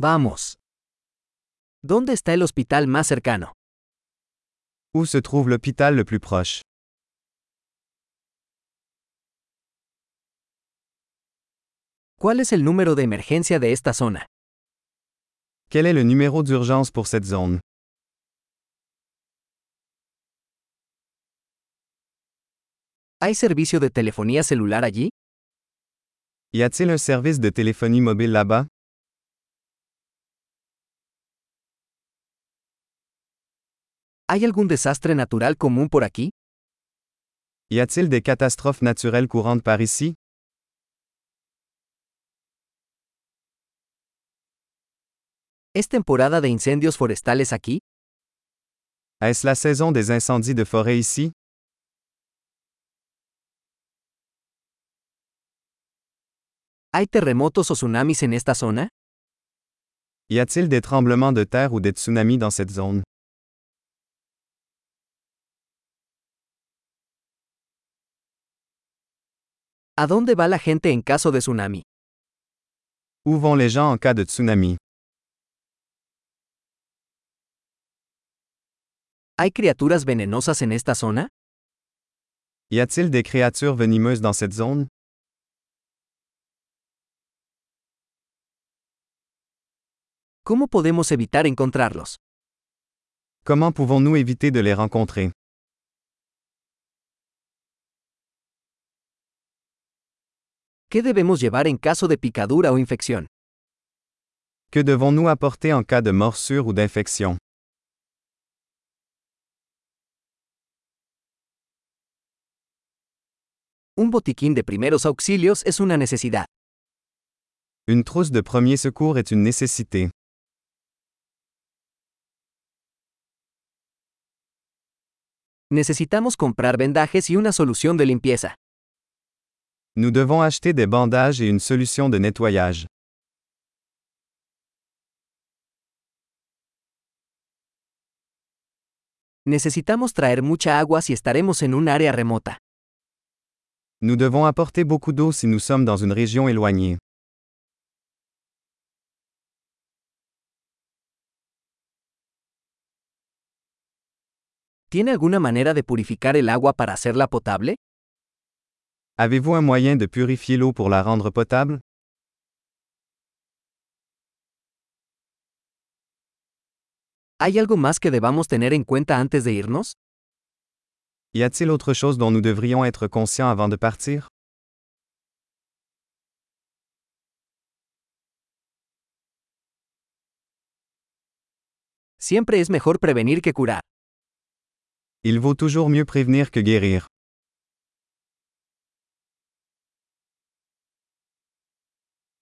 Vamos. ¿Dónde está el hospital más cercano? Où se trouve l'hôpital le plus proche? ¿Cuál es el número de emergencia de esta zona? Quel est le numéro d'urgence pour cette zone? ¿Hay servicio de telefonía celular allí? Y a-t-il un service de téléphonie mobile là-bas? ¿Hay algún desastre natural común por aquí? Y a-t-il des catastrophes naturelles courantes par ici? ¿Es temporada de incendios forestales aquí? Est-ce la saison des incendies de forêt ici? ¿Hay terremotos o tsunamis en esta zona? Y a-t-il des tremblements de terre ou des tsunamis dans cette zone? ¿A dónde va la gente en caso de tsunami? Où vont les gens en cas de tsunami? ¿Hay criaturas venenosas en esta zona? Y a-t-il des créatures venimeuses dans cette zone? ¿Cómo podemos evitar encontrarlos? Comment pouvons-nous éviter de les rencontrer? ¿Qué debemos llevar en caso de picadura o infección? Que devons-nous apporter en cas de morsure ou d'infection? Un botiquín de primeros auxilios es una necesidad. Une trousse de premier secours est une nécessité. Necesitamos comprar vendajes y una solución de limpieza. Nous devons acheter des bandages et une solution de nettoyage. Necesitamos traer mucha agua si estaremos en un área remota. Nous devons apporter beaucoup d'eau si nous sommes dans une région éloignée. ¿Tiene alguna manera de purificar el agua para hacerla potable? Avez-vous un moyen de purifier l'eau pour la rendre potable? ¿Hay algo más que debamos tener en cuenta antes de irnos? Y a-t-il autre chose dont nous devrions être conscients avant de partir? Siempre es mejor prevenir que curar. Il vaut toujours mieux prévenir que guérir.